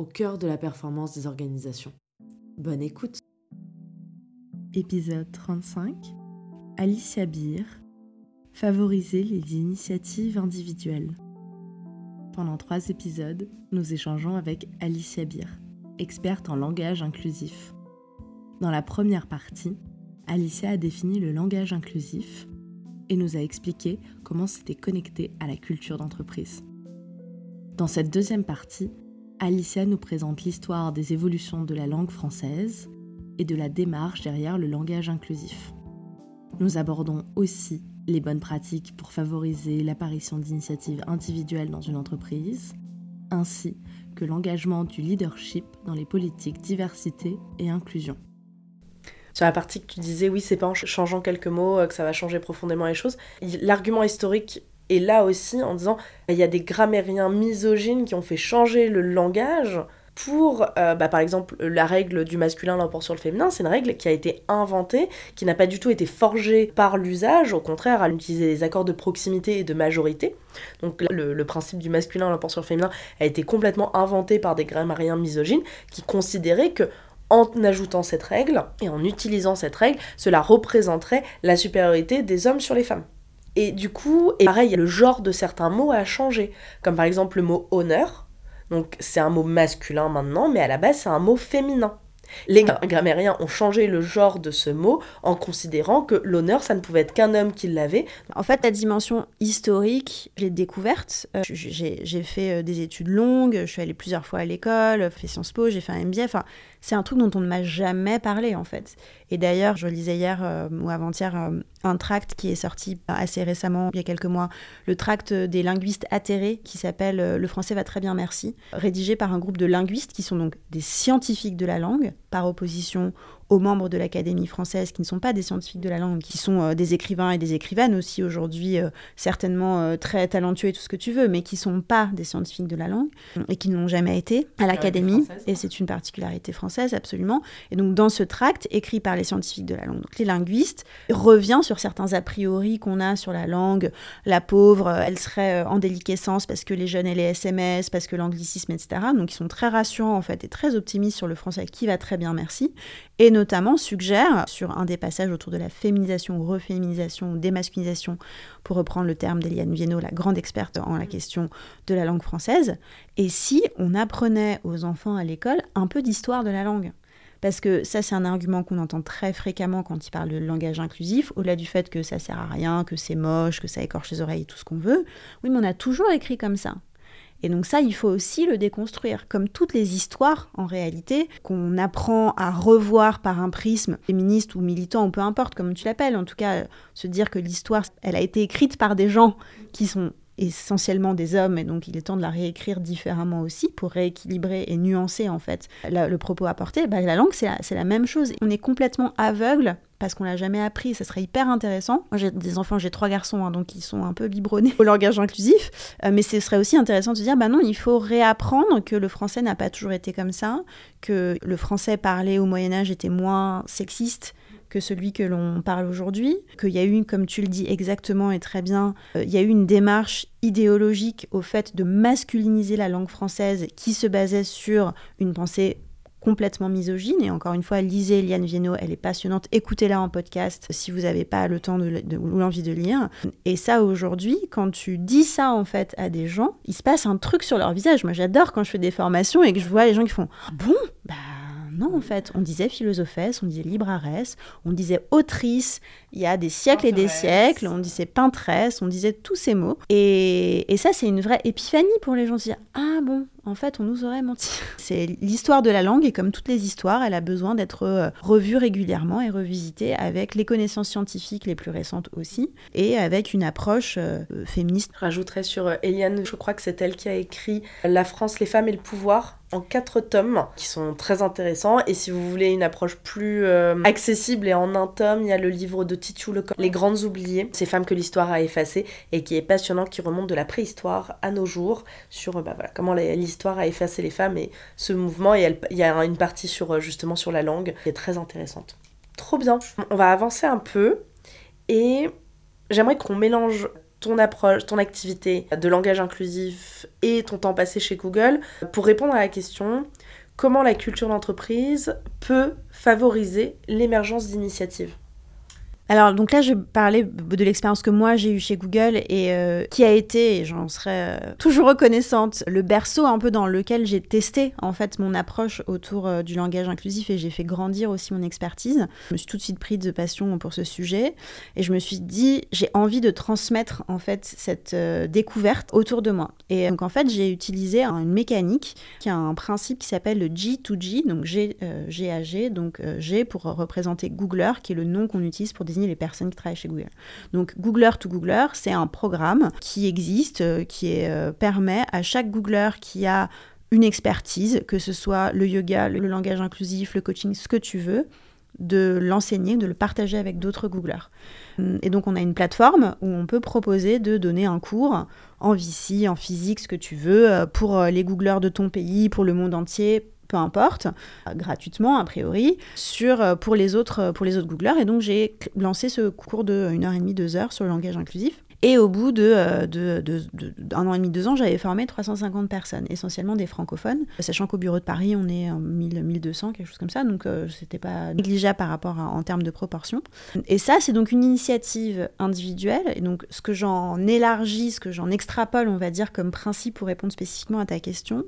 au cœur de la performance des organisations. Bonne écoute Épisode 35 Alicia Beer Favoriser les initiatives individuelles. Pendant trois épisodes, nous échangeons avec Alicia Beer, experte en langage inclusif. Dans la première partie, Alicia a défini le langage inclusif et nous a expliqué comment c'était connecté à la culture d'entreprise. Dans cette deuxième partie, Alicia nous présente l'histoire des évolutions de la langue française et de la démarche derrière le langage inclusif. Nous abordons aussi les bonnes pratiques pour favoriser l'apparition d'initiatives individuelles dans une entreprise, ainsi que l'engagement du leadership dans les politiques diversité et inclusion. Sur la partie que tu disais, oui, c'est pas en changeant quelques mots euh, que ça va changer profondément les choses. L'argument historique est là aussi en disant il y a des grammairiens misogynes qui ont fait changer le langage pour, euh, bah, par exemple, la règle du masculin l'emporte sur le féminin, c'est une règle qui a été inventée, qui n'a pas du tout été forgée par l'usage, au contraire, à utiliser les accords de proximité et de majorité. Donc le, le principe du masculin l'emporte sur le féminin a été complètement inventé par des grammairiens misogynes qui considéraient que en ajoutant cette règle et en utilisant cette règle, cela représenterait la supériorité des hommes sur les femmes. Et du coup, et pareil, le genre de certains mots a changé, comme par exemple le mot honneur. Donc c'est un mot masculin maintenant, mais à la base c'est un mot féminin. Les grammairiens ont changé le genre de ce mot en considérant que l'honneur, ça ne pouvait être qu'un homme qui l'avait. En fait, la dimension historique, je l'ai découverte. Euh, j'ai fait euh, des études longues, je suis allée plusieurs fois à l'école, fait Sciences Po, j'ai fait un MBA. Enfin, c'est un truc dont on ne m'a jamais parlé en fait. Et d'ailleurs, je lisais hier euh, ou avant-hier euh, un tract qui est sorti assez récemment, il y a quelques mois, le tract des linguistes atterrés qui s'appelle euh, Le français va très bien, merci, rédigé par un groupe de linguistes qui sont donc des scientifiques de la langue, par opposition aux membres de l'Académie française qui ne sont pas des scientifiques de la langue, qui sont euh, des écrivains et des écrivaines aussi aujourd'hui, euh, certainement euh, très talentueux et tout ce que tu veux, mais qui ne sont pas des scientifiques de la langue et qui n'ont jamais été à l'Académie. Et c'est une particularité française, absolument. Et donc, dans ce tract, écrit par les scientifiques de la langue, donc les linguistes, revient sur certains a priori qu'on a sur la langue. La pauvre, elle serait en déliquescence parce que les jeunes et les SMS, parce que l'anglicisme, etc. Donc, ils sont très rassurants, en fait, et très optimistes sur le français qui va très bien, merci. Et notamment suggère, sur un des passages autour de la féminisation, reféminisation, démasculisation, pour reprendre le terme d'Eliane Viennot, la grande experte en la question de la langue française, et si on apprenait aux enfants à l'école un peu d'histoire de la langue parce que ça, c'est un argument qu'on entend très fréquemment quand ils parlent de langage inclusif, au-delà du fait que ça sert à rien, que c'est moche, que ça écorche les oreilles tout ce qu'on veut. Oui, mais on a toujours écrit comme ça. Et donc ça, il faut aussi le déconstruire, comme toutes les histoires en réalité, qu'on apprend à revoir par un prisme féministe ou militant, ou peu importe comme tu l'appelles, en tout cas, se dire que l'histoire, elle a été écrite par des gens qui sont essentiellement des hommes, et donc il est temps de la réécrire différemment aussi pour rééquilibrer et nuancer en fait le propos apporté. Bah, la langue, c'est la, la, même chose. On est complètement aveugle parce qu'on l'a jamais appris. Ça serait hyper intéressant. Moi, j'ai des enfants, j'ai trois garçons, hein, donc ils sont un peu biberonnés au langage inclusif. Euh, mais ce serait aussi intéressant de se dire, bah non, il faut réapprendre que le français n'a pas toujours été comme ça, que le français parlé au Moyen Âge était moins sexiste que celui que l'on parle aujourd'hui, qu'il y a eu, comme tu le dis exactement et très bien, euh, il y a eu une démarche idéologique au fait de masculiniser la langue française qui se basait sur une pensée complètement misogyne. Et encore une fois, lisez Eliane Viennot, elle est passionnante. Écoutez-la en podcast si vous n'avez pas le temps de, ou l'envie de lire. Et ça, aujourd'hui, quand tu dis ça en fait à des gens, il se passe un truc sur leur visage. Moi, j'adore quand je fais des formations et que je vois les gens qui font ah Bon, bah non, en fait, on disait philosophesse, on disait libraresse, on disait autrice, il y a des siècles et des siècles, on disait peintresse, on disait tous ces mots. Et, et ça, c'est une vraie épiphanie pour les gens de se dire Ah bon, en fait, on nous aurait menti. C'est l'histoire de la langue et comme toutes les histoires, elle a besoin d'être euh, revue régulièrement et revisitée avec les connaissances scientifiques les plus récentes aussi et avec une approche euh, féministe. Je rajouterais sur euh, Eliane, je crois que c'est elle qui a écrit La France, les femmes et le pouvoir en quatre tomes qui sont très intéressants. Et si vous voulez une approche plus accessible et en un tome, il y a le livre de Titu Lecoq, Les Grandes Oubliées, ces femmes que l'histoire a effacées et qui est passionnant, qui remonte de la préhistoire à nos jours sur bah, comment l'histoire a effacé les femmes et ce mouvement. Et il y a une partie sur euh, justement sur la langue qui est très intéressante. Trop bien. On va avancer un peu et j'aimerais qu'on mélange ton approche, ton activité de langage inclusif et ton temps passé chez Google pour répondre à la question comment la culture d'entreprise peut favoriser l'émergence d'initiatives? Alors, donc là, je parlais de l'expérience que moi j'ai eue chez Google et euh, qui a été, et j'en serais euh, toujours reconnaissante, le berceau un peu dans lequel j'ai testé en fait mon approche autour euh, du langage inclusif et j'ai fait grandir aussi mon expertise. Je me suis tout de suite prise de passion pour ce sujet et je me suis dit, j'ai envie de transmettre en fait cette découverte autour de moi. Et donc en fait, j'ai utilisé une mécanique qui a un principe qui s'appelle le G2G, donc G, G à G, donc G pour représenter Googler, qui est le nom qu'on utilise pour désigner les personnes qui travaillent chez Google. Donc Googler to Googler, c'est un programme qui existe, euh, qui euh, permet à chaque Googler qui a une expertise, que ce soit le yoga, le, langage inclusif, le coaching, ce que tu veux, de l'enseigner, de le partager avec d'autres Googlers. Et donc on a une plateforme où on peut proposer de donner un cours en VC, en physique, ce que tu veux, euh, pour les Googlers de ton pays, pour le monde entier, peu importe, euh, gratuitement a priori, sur, euh, pour, les autres, euh, pour les autres Googlers. Et donc j'ai lancé ce cours de 1h30, 2 heures sur le langage inclusif. Et au bout de, de, de, d'un an et demi, deux ans, j'avais formé 350 personnes, essentiellement des francophones, sachant qu'au bureau de Paris, on est en 1000, 1200, quelque chose comme ça, donc euh, c'était pas négligeable par rapport en termes de proportion. Et ça, c'est donc une initiative individuelle, et donc ce que j'en élargis, ce que j'en extrapole, on va dire, comme principe pour répondre spécifiquement à ta question,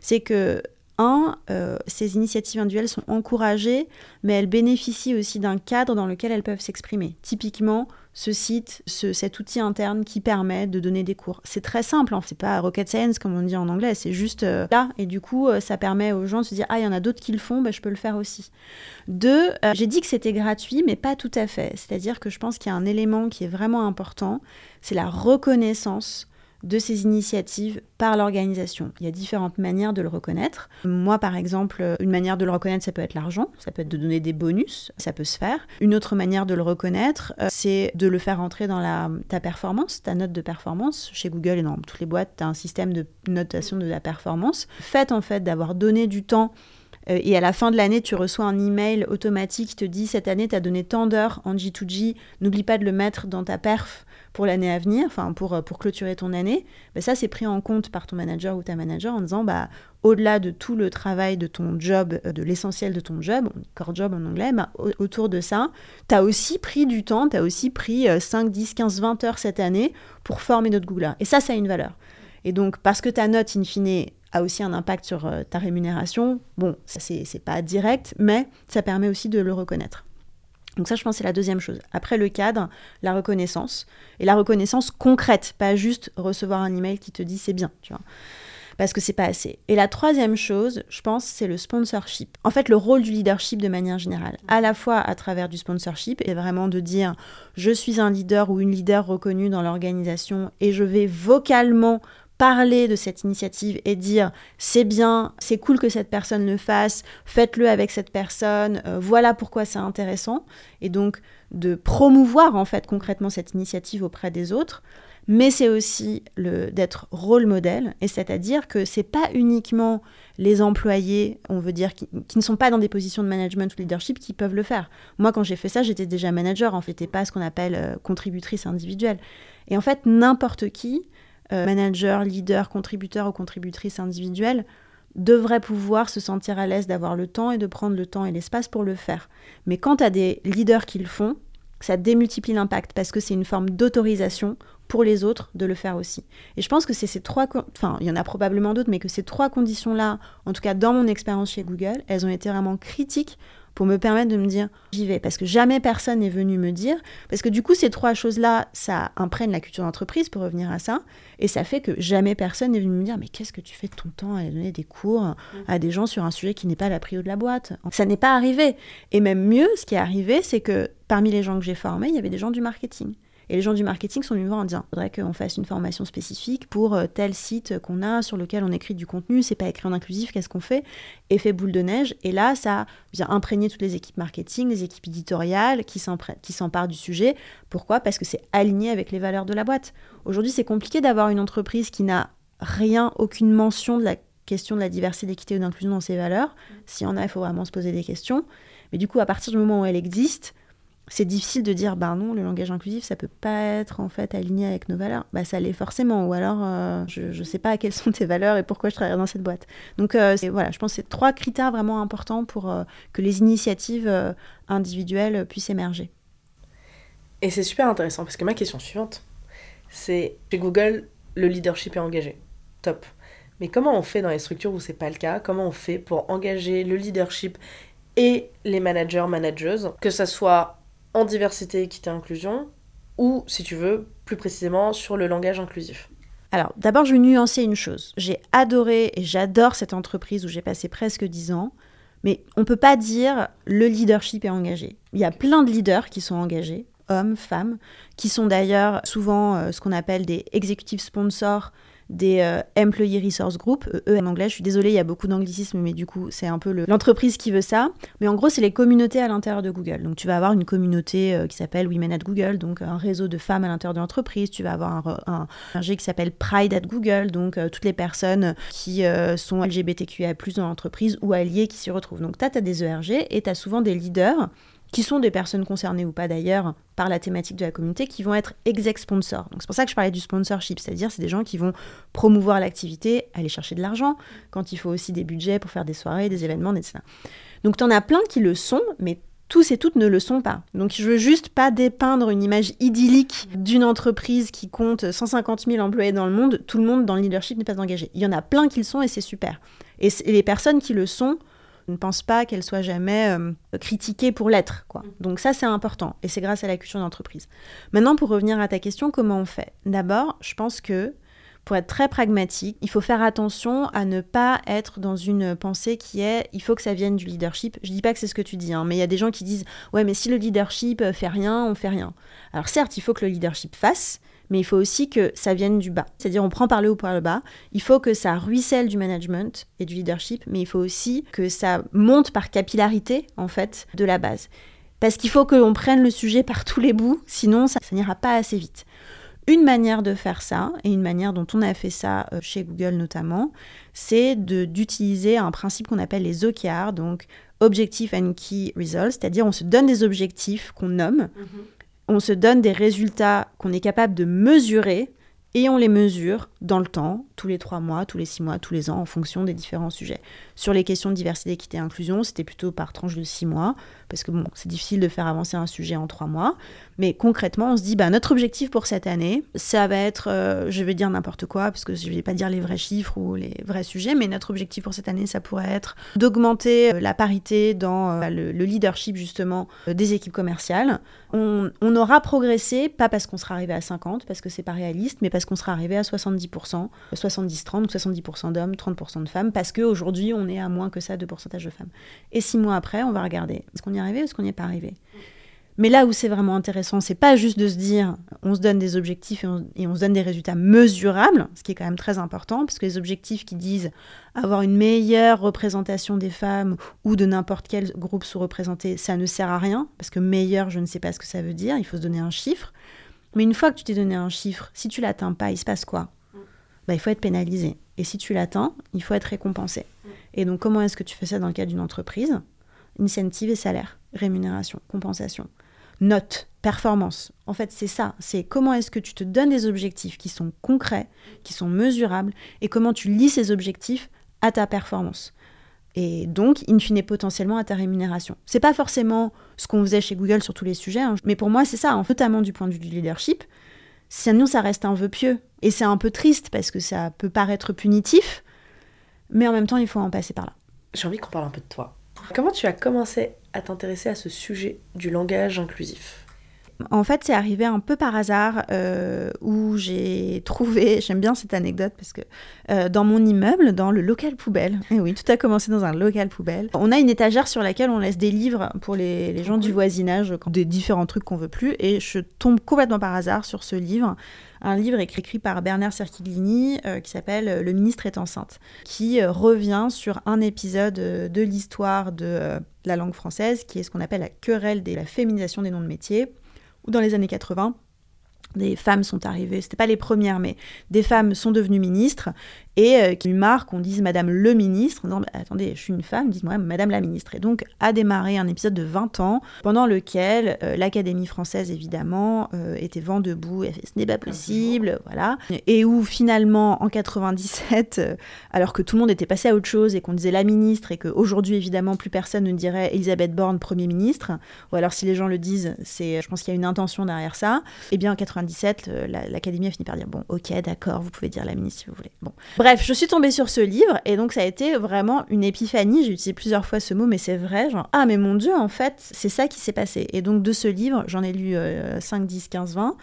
c'est que un, euh, ces initiatives individuelles sont encouragées, mais elles bénéficient aussi d'un cadre dans lequel elles peuvent s'exprimer. Typiquement, ce site, cet outil interne qui permet de donner des cours. C'est très simple, hein. c'est pas rocket science comme on dit en anglais, c'est juste euh, là. Et du coup, euh, ça permet aux gens de se dire Ah, il y en a d'autres qui le font, bah, je peux le faire aussi. Deux, j'ai dit que c'était gratuit, mais pas tout à fait. C'est-à-dire que je pense qu'il y a un élément qui est vraiment important, c'est la reconnaissance de ces initiatives par l'organisation. Il y a différentes manières de le reconnaître. Moi, par exemple, une manière de le reconnaître, ça peut être l'argent, ça peut être de donner des bonus, ça peut se faire. Une autre manière de le reconnaître, euh, c'est de le faire entrer dans ta performance, ta note de performance. Chez Google et dans toutes les boîtes, tu as un système de notation de la performance. Fait en fait d'avoir donné du temps euh, et à la fin de l'année, tu reçois un email automatique qui te dit cette année, tu as donné tant d'heures en G2G, n'oublie pas de le mettre dans ta perf pour l'année à venir, enfin pour, euh, pour clôturer ton année, bah, ça c'est pris en compte par ton manager ou ta manager en disant bah au-delà de tout le travail de ton job, euh, de l'essentiel de ton job, core job en anglais, bah, autour de ça, tu as aussi pris du temps, tu as aussi pris 5, 10, 15, 20 heures cette année pour former notre Googler. Et ça, ça a une valeur. Et donc, parce que ta note, in fine, a aussi un impact sur euh, ta rémunération, bon, ça c'est pas direct, mais ça permet aussi de le reconnaître. Donc ça, je pense, c'est la deuxième chose. Après le cadre, la reconnaissance. Et la reconnaissance concrète, pas juste recevoir un email qui te dit c'est bien, tu vois. Parce que c'est pas assez. Et la troisième chose, je pense, c'est le sponsorship. En fait, le rôle du leadership de manière générale, à la fois à travers du sponsorship, et vraiment de dire je suis un leader ou une leader reconnue dans l'organisation et je vais vocalement parler de cette initiative et dire c'est bien, c'est cool que cette personne le fasse, faites-le avec cette personne, euh, voilà pourquoi c'est intéressant, et donc de promouvoir en fait concrètement cette initiative auprès des autres, mais c'est aussi le d'être rôle modèle, et c'est-à-dire que c'est pas uniquement les employés, on veut dire, qui, ne sont pas dans des positions de management ou leadership qui peuvent le faire. Moi, quand j'ai fait ça, j'étais déjà manager, en fait, et pas ce qu'on appelle euh, contributrice individuelle. Et en fait, n'importe qui euh, manager, leader, contributeur ou contributrice individuelle devrait pouvoir se sentir à l'aise d'avoir le temps et de prendre le temps et l'espace pour le faire. Mais quand tu as des leaders qui le font, ça démultiplie l'impact parce que c'est une forme d'autorisation pour les autres de le faire aussi. Et je pense que c'est ces trois, enfin il y en a probablement d'autres, mais que ces trois conditions-là, en tout cas dans mon expérience chez Google, elles ont été vraiment critiques pour me permettre de me dire j'y vais. Parce que jamais personne n'est venu me dire. Parce que du coup, ces trois choses-là, ça imprègne la culture d'entreprise, pour revenir à ça. Et ça fait que jamais personne n'est venu me dire mais qu'est-ce que tu fais de ton temps à donner des cours mm. à des gens sur un sujet qui n'est pas la prio de la boîte? Ça n'est pas arrivé. Et même mieux, ce qui est arrivé, c'est que parmi les gens que j'ai formés, il y avait des gens du marketing. Et les gens du marketing sont venus me voir en disant il faudrait qu'on fasse une formation spécifique pour euh, tel site qu'on a sur lequel on écrit du contenu, c'est pas écrit en inclusif, qu'est-ce qu'on fait? Effet boule de neige. Et là, ça vient imprégner toutes les équipes marketing, les équipes éditoriales qui s'emparent du sujet. Pourquoi? Parce que c'est aligné avec les valeurs de la boîte. Aujourd'hui, c'est compliqué d'avoir une entreprise qui n'a rien, aucune mention de la question de la diversité, d'équité ou d'inclusion dans ses valeurs. S'il y en a, il faut vraiment se poser des questions. Mais du coup, à partir du moment où elle existe, c'est difficile de dire bah non le langage inclusif ça peut pas être en fait aligné avec nos valeurs. Bah ça l'est forcément. Ou alors euh, je ne sais pas quelles sont tes valeurs et pourquoi je travaille dans cette boîte. Donc euh, voilà je pense que c'est trois critères vraiment importants pour euh, que les initiatives individuelles puissent émerger. Et c'est super intéressant parce que ma question suivante c'est chez Google le leadership est engagé. Top. Mais comment on fait dans les structures où c'est pas le cas? Comment on fait pour engager le leadership et les managers manageuses? Que ça soit en diversité, équité, inclusion, ou, si tu veux, plus précisément sur le langage inclusif alors, d'abord, je vais nuancer une chose. J'ai adoré et j'adore cette entreprise où j'ai passé presque 10 ans, mais on ne peut pas dire le leadership est engagé. Il y a plein de leaders qui sont engagés, hommes, femmes, qui sont d'ailleurs souvent euh, ce qu'on appelle des executive sponsors des euh, Employee Resource Group, eux en anglais. Je suis désolée, il y a beaucoup d'anglicisme, mais du coup, c'est un peu l'entreprise qui veut ça. Mais en gros, c'est les communautés à l'intérieur de Google. Donc, tu vas avoir une communauté euh, qui s'appelle Women at Google, donc un réseau de femmes à l'intérieur de l'entreprise. Tu vas avoir un, un, G qui s'appelle Pride at Google, donc euh, toutes les personnes qui sont LGBTQIA+, dans l'entreprise ou alliées qui s'y retrouvent. Donc, tu as, as, des ERG et tu as souvent des leaders qui sont des personnes concernées ou pas d'ailleurs par la thématique de la communauté, qui vont être exec sponsors. Donc c'est pour ça que je parlais du sponsorship, c'est-à-dire c'est des gens qui vont promouvoir l'activité, aller chercher de l'argent, quand il faut aussi des budgets pour faire des soirées, des événements, etc. Donc tu en as plein qui le sont, mais tous et toutes ne le sont pas. Donc je veux juste pas dépeindre une image idyllique d'une entreprise qui compte 150 000 employés dans le monde. Tout le monde dans le leadership n'est pas engagé. Il y en a plein qui le sont et c'est super. Et, les personnes qui le sont ne pense pas qu'elle soit jamais euh, critiquée pour l'être. Quoi. Mm. Donc ça, c'est important. Et c'est grâce à la culture d'entreprise. Maintenant, pour revenir à ta question, comment on fait? D'abord, je pense que pour être très pragmatique, il faut faire attention à ne pas être dans une pensée qui est il faut que ça vienne du leadership. Je dis pas que c'est ce que tu dis, hein, mais il y a des gens qui disent ouais, mais si le leadership fait rien, on fait rien. Alors certes, il faut que le leadership fasse, mais il faut aussi que ça vienne du bas. C'est-à-dire, on prend par le haut par le bas. Il faut que ça ruisselle du management et du leadership, mais il faut aussi que ça monte par capillarité, en fait, de la base. Parce qu'il faut que l'on prenne le sujet par tous les bouts, sinon ça, n'ira pas assez vite. Une manière de faire ça, et une manière dont on a fait ça euh, chez Google notamment, c'est d'utiliser un principe qu'on appelle les OKR, donc Objective and Key Results, c'est-à-dire on se donne des objectifs qu'on nomme, mhm on se donne des résultats qu'on est capable de mesurer et on les mesure dans le temps, tous les trois mois, tous les six mois, tous les ans, en fonction des différents sujets. Sur les questions de diversité, équité et inclusion, c'était plutôt par tranche de six mois, parce que bon, c'est difficile de faire avancer un sujet en trois mois. Mais concrètement, on se dit, bah, notre objectif pour cette année, ça va être, euh, je vais dire n'importe quoi, parce que je ne vais pas dire les vrais chiffres ou les vrais sujets, mais notre objectif pour cette année, ça pourrait être d'augmenter euh, la parité dans euh, le, leadership justement des équipes commerciales. On, on aura progressé, pas parce qu'on sera arrivé à 50, parce que c'est pas réaliste, mais parce qu'on sera arrivé à 70%, 70-30, 70% d'hommes, 30% de femmes, parce qu'aujourd'hui, on est à moins que ça de pourcentage de femmes. Et six mois après, on va regarder, est-ce qu'on y est arrivé ou est-ce qu'on n'y est pas arrivé? Mais là où c'est vraiment intéressant, c'est pas juste de se dire on se donne des objectifs et on, se donne des résultats mesurables, ce qui est quand même très important, parce que les objectifs qui disent avoir une meilleure représentation des femmes ou de n'importe quel groupe sous-représenté, ça ne sert à rien, parce que meilleur, je ne sais pas ce que ça veut dire, il faut se donner un chiffre. Mais une fois que tu t'es donné un chiffre, si tu l'atteins pas, il se passe quoi? Bah, Il faut être pénalisé. Et si tu l'atteins, il faut être récompensé. Mm. Et donc, comment est-ce que tu fais ça dans le cadre d'une entreprise? Incentive et salaire, rémunération, compensation, note, performance. En fait, c'est ça. C'est comment est-ce que tu te donnes des objectifs qui sont concrets, qui sont mesurables, et comment tu lis ces objectifs à ta performance et donc, in fine, potentiellement à ta rémunération. C'est pas forcément ce qu'on faisait chez Google sur tous les sujets, hein. mais pour moi, c'est ça, notamment du point de vue du leadership. Sinon, ça reste un vœu pieux. Et c'est un peu triste parce que ça peut paraître punitif, mais en même temps, il faut en passer par là. J'ai envie qu'on parle un peu de toi. Comment tu as commencé à t'intéresser à ce sujet du langage inclusif? En fait, c'est arrivé un peu par hasard euh, où j'ai trouvé, j'aime bien cette anecdote parce que euh, dans mon immeuble, dans le local poubelle, et oui, tout a commencé dans un local poubelle, on a une étagère sur laquelle on laisse des livres pour les, les gens du voisinage, des différents trucs qu'on veut plus, et je tombe complètement par hasard sur ce livre un livre écrit par Bernard Cerchilini euh, qui s'appelle Le ministre est enceinte, qui revient sur un épisode de l'histoire de la langue française, qui est ce qu'on appelle la querelle de la féminisation des noms de métiers ou dans les années 80, des femmes sont arrivées, c'était pas les premières, mais des femmes sont devenues ministres et euh, qui lui marque qu'on dise Madame le ministre, non, attendez, je suis une femme, dites-moi Madame la ministre. Et donc a démarré un épisode de 20 ans pendant lequel euh, l'Académie française, évidemment, euh, était vent debout, et fait, ce n'est pas possible, voilà. Et où finalement, en 97, alors que tout le monde était passé à autre chose et qu'on disait la ministre et qu'aujourd'hui, évidemment, plus personne ne dirait Elisabeth Borne, Premier ministre, ou alors si les gens le disent, c'est, je pense qu'il y a une intention derrière ça, et eh bien en 97, l'Académie a fini par dire, bon, ok, d'accord, vous pouvez dire la ministre si vous voulez. Bon. Bref, je suis tombée sur ce livre et donc ça a été vraiment une épiphanie. J'ai utilisé plusieurs fois ce mot, mais c'est vrai. Genre, ah, mais mon Dieu, en fait, c'est ça qui s'est passé. Et donc de ce livre, j'en ai lu 5, 10, 15, 20.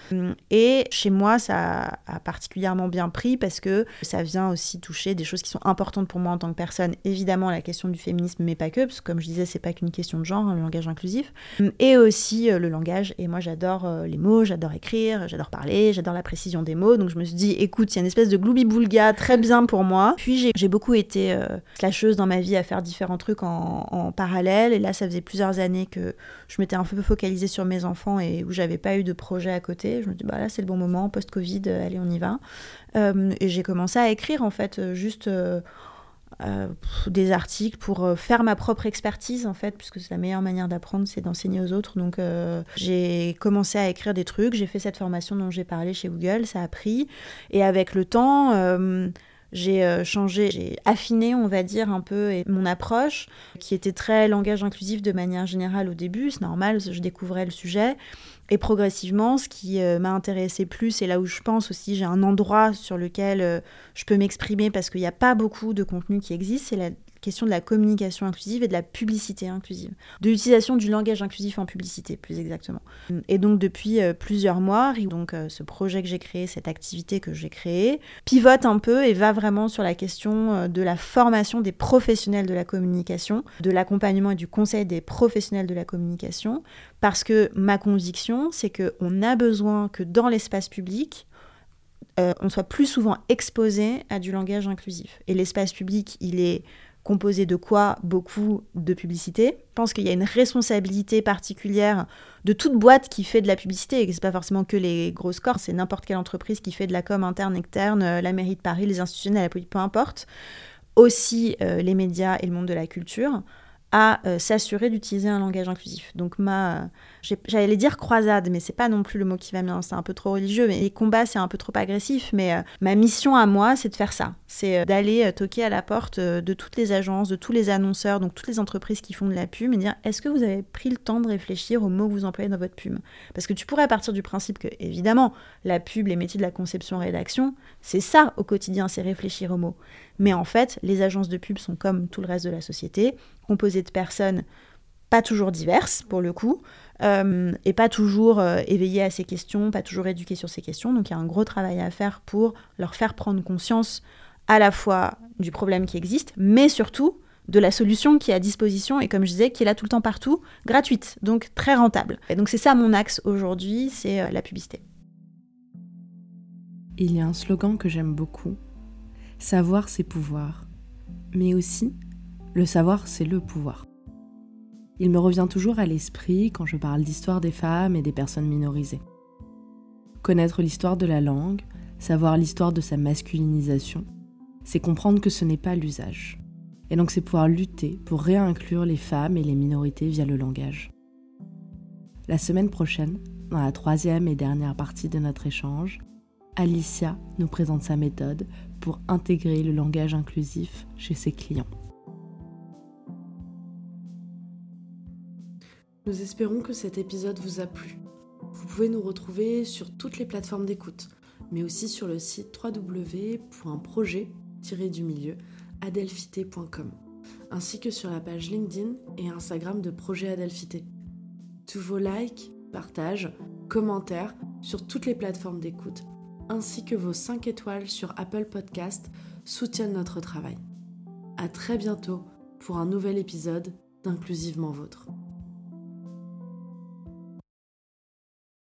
Et chez moi, ça a particulièrement bien pris parce que ça vient aussi toucher des choses qui sont importantes pour moi en tant que personne. Évidemment, la question du féminisme, mais pas que, parce que comme je disais, c'est pas qu'une question de genre, hein, le langage inclusif. Et aussi euh, le langage. Et moi, j'adore euh, les mots, j'adore écrire, j'adore parler, j'adore la précision des mots. Donc je me suis dit, écoute, il y a une espèce de gloubi-boulga très bien pour moi. Puis j'ai beaucoup été euh, dans ma vie à faire différents trucs en, parallèle. Et là, ça faisait plusieurs années que je m'étais un peu focalisée sur mes enfants et où j'avais pas eu de projet à côté. Je me dis, bah là, c'est le bon moment, post-Covid, euh, allez, on y va. Euh, et j'ai commencé à écrire, en fait, juste. des articles pour faire ma propre expertise en fait, puisque c'est la meilleure manière d'apprendre, c'est d'enseigner aux autres. Donc j'ai commencé à écrire des trucs, j'ai fait cette formation dont j'ai parlé chez Google, ça a pris. Et avec le temps, j'ai euh, changé, j'ai affiné, on va dire, un peu mon approche, qui était très langage inclusif de manière générale au début, c'est normal, je découvrais le sujet. Et progressivement, ce qui euh, m'a intéressé plus, et là où je pense aussi, j'ai un endroit sur lequel euh, je peux m'exprimer parce qu'il n'y a pas beaucoup de contenu qui existe, c'est la question de la communication inclusive et de la publicité inclusive, de l'utilisation du langage inclusif en publicité, plus exactement. Et donc depuis euh, plusieurs mois, donc euh, ce projet que j'ai créé, cette activité que j'ai créée, pivote un peu et va vraiment sur la question euh, de la formation des professionnels de la communication, de l'accompagnement et du conseil des professionnels de la communication, parce que ma conviction, c'est qu'on a besoin que dans l'espace public, on soit plus souvent exposé à du langage inclusif. Et l'espace public, il est composé de quoi Beaucoup de publicité. Je pense qu'il y a une responsabilité particulière de toute boîte qui fait de la publicité, et que c'est pas forcément que les grosses corps, c'est n'importe quelle entreprise qui fait de la com interne, externe, euh, la mairie de Paris, les institutionnels, la peu importe. Aussi euh, les médias et le monde de la culture à euh, s'assurer d'utiliser un langage inclusif. Donc ma, j'allais dire croisade, mais c'est pas non plus le mot qui va bien, c'est un peu trop religieux, mais les combats c'est un peu trop agressif, mais euh, ma mission à moi c'est de faire ça, c'est euh, d'aller toquer à la porte de toutes les agences, de tous les annonceurs, donc toutes les entreprises qui font de la pub et dire est-ce que vous avez pris le temps de réfléchir aux mots que vous employez dans votre pub? Parce que tu pourrais partir du principe que évidemment la pub, les métiers de la conception-rédaction, c'est ça au quotidien, c'est réfléchir aux mots. Mais en fait, les agences de pub sont comme tout le reste de la société, composées de personnes pas toujours diverses pour le coup, euh, et pas toujours euh, éveillées à ces questions, pas toujours éduquées sur ces questions. Donc il y a un gros travail à faire pour leur faire prendre conscience à la fois du problème qui existe, mais surtout de la solution qui est à disposition et comme je disais, qui est là tout le temps partout, gratuite, donc très rentable. Et donc c'est ça mon axe aujourd'hui, c'est euh, la publicité. Il y a un slogan que j'aime beaucoup Savoir, c'est pouvoir. Mais aussi, le savoir, c'est le pouvoir. Il me revient toujours à l'esprit quand je parle d'histoire des femmes et des personnes minorisées. Connaître l'histoire de la langue, savoir l'histoire de sa masculinisation, c'est comprendre que ce n'est pas l'usage. Et donc c'est pouvoir lutter pour réinclure les femmes et les minorités via le langage. La semaine prochaine, dans la troisième et dernière partie de notre échange, Alicia nous présente sa méthode pour intégrer le langage inclusif chez ses clients. Nous espérons que cet épisode vous a plu. Vous pouvez nous retrouver sur toutes les plateformes d'écoute, mais aussi sur le site www.projet-du-milieu ainsi que sur la page LinkedIn et Instagram de Projet Adelphité. Tous vos likes, partages, commentaires sur toutes les plateformes d'écoute, ainsi que vos 5 étoiles sur Apple Podcast soutiennent notre travail. À très bientôt pour un nouvel épisode d'Inclusivement Vôtre.